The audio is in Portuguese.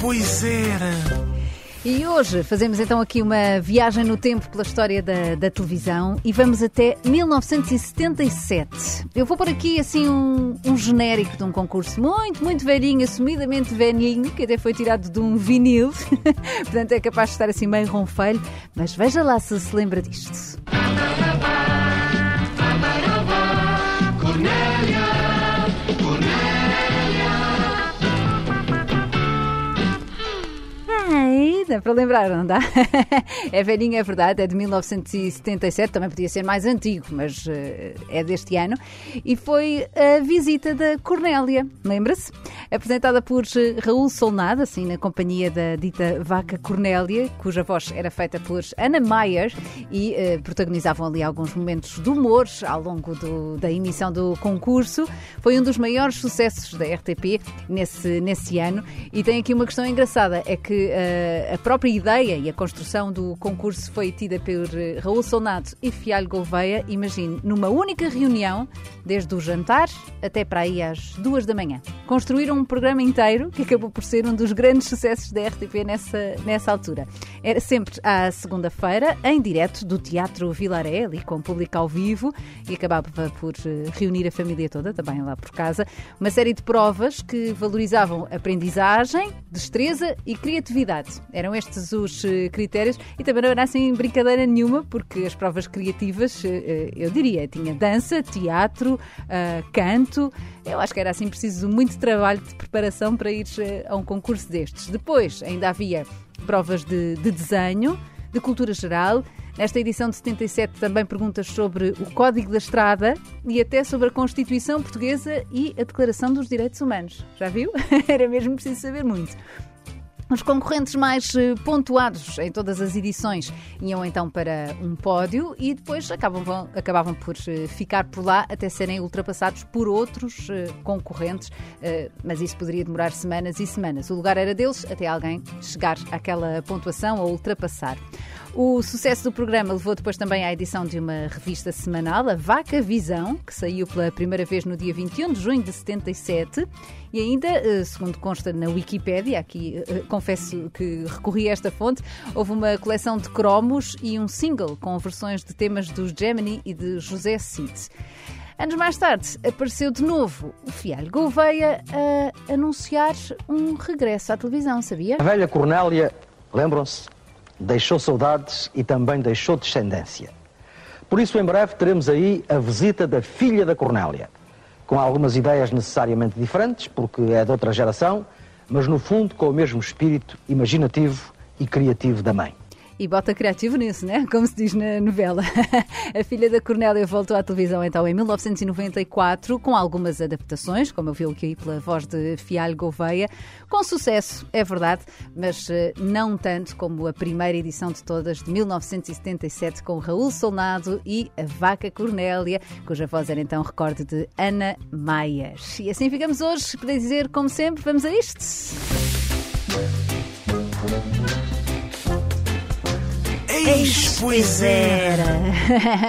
pois era. E hoje fazemos então aqui uma viagem no tempo pela história da, da televisão e vamos até 1977. Eu vou por aqui assim um, um genérico de um concurso muito, muito velhinho, assumidamente velhinho, que até foi tirado de um vinil, portanto é capaz de estar assim meio ronfelho, mas veja lá se se lembra disto. Dá para lembrar, não dá? É velhinho, é verdade, é de 1977, também podia ser mais antigo, mas uh, é deste ano. E foi a visita da Cornélia, lembra-se? Apresentada por uh, Raul Solnado, assim, na companhia da dita Vaca Cornélia, cuja voz era feita por Ana Mayer e uh, protagonizavam ali alguns momentos de humor ao longo do, da emissão do concurso. Foi um dos maiores sucessos da RTP nesse, nesse ano. E tem aqui uma questão engraçada: é que a própria ideia e a construção do concurso foi tida por Raul Sonato e Fialho Gouveia, imagine, numa única reunião, desde o jantar até para aí às duas da manhã. Construíram um programa inteiro que acabou por ser um dos grandes sucessos da RTP nessa, nessa altura. Era sempre à segunda-feira, em direto do Teatro Vilaré, ali com público ao vivo, e acabava por reunir a família toda, também lá por casa. Uma série de provas que valorizavam aprendizagem, destreza e criatividade. Eram estes os eh, critérios e também não era assim brincadeira nenhuma, porque as provas criativas, eh, eu diria, tinha dança, teatro, eh, canto. Eu acho que era assim preciso muito trabalho de preparação para ir a um concurso destes. Depois ainda havia provas de, de desenho, de cultura geral. Nesta edição de 77 também perguntas sobre o Código da Estrada e até sobre a Constituição Portuguesa e a Declaração dos Direitos Humanos. Já viu? Era mesmo preciso saber muito. Os concorrentes mais eh, pontuados em todas as edições iam então para um pódio e depois acabavam, acabavam por eh, ficar por lá até serem ultrapassados por outros eh, concorrentes, mas isso poderia demorar semanas e semanas. O lugar era deles até alguém chegar àquela pontuação ou ultrapassar. O sucesso do programa levou depois também à edição de uma revista semanal, a Vaca Visão, que saiu pela primeira vez no dia 21 de junho de 77. E ainda, eh, segundo consta na Wikipédia, aqui eh, confesso que recorri a esta fonte, houve uma coleção de cromos e um single com versões de temas dos Gemini e de José Cid. Anos mais tarde, apareceu de novo o Fialho Gouveia a anunciar um regresso à televisão, sabia? A velha Cornélia, lembram-se? Deixou saudades e também deixou descendência. Por isso, em breve, teremos aí a visita da filha da Cornélia, com algumas ideias necessariamente diferentes, porque é de outra geração, mas no fundo com o mesmo espírito imaginativo e criativo da mãe. E bota criativo nisso, né? Como se diz na novela. A filha da Cornélia voltou à televisão então em 1994 com algumas adaptações, como eu vi aqui pela voz de Fialho Gouveia, com sucesso, é verdade, mas eh, não tanto como a primeira edição de todas de 1977 com Raul Solnado e a Vaca Cornélia, cuja voz era então recorde de Ana Maias. E assim ficamos hoje para dizer, como sempre, vamos a isto. Eis, pois era.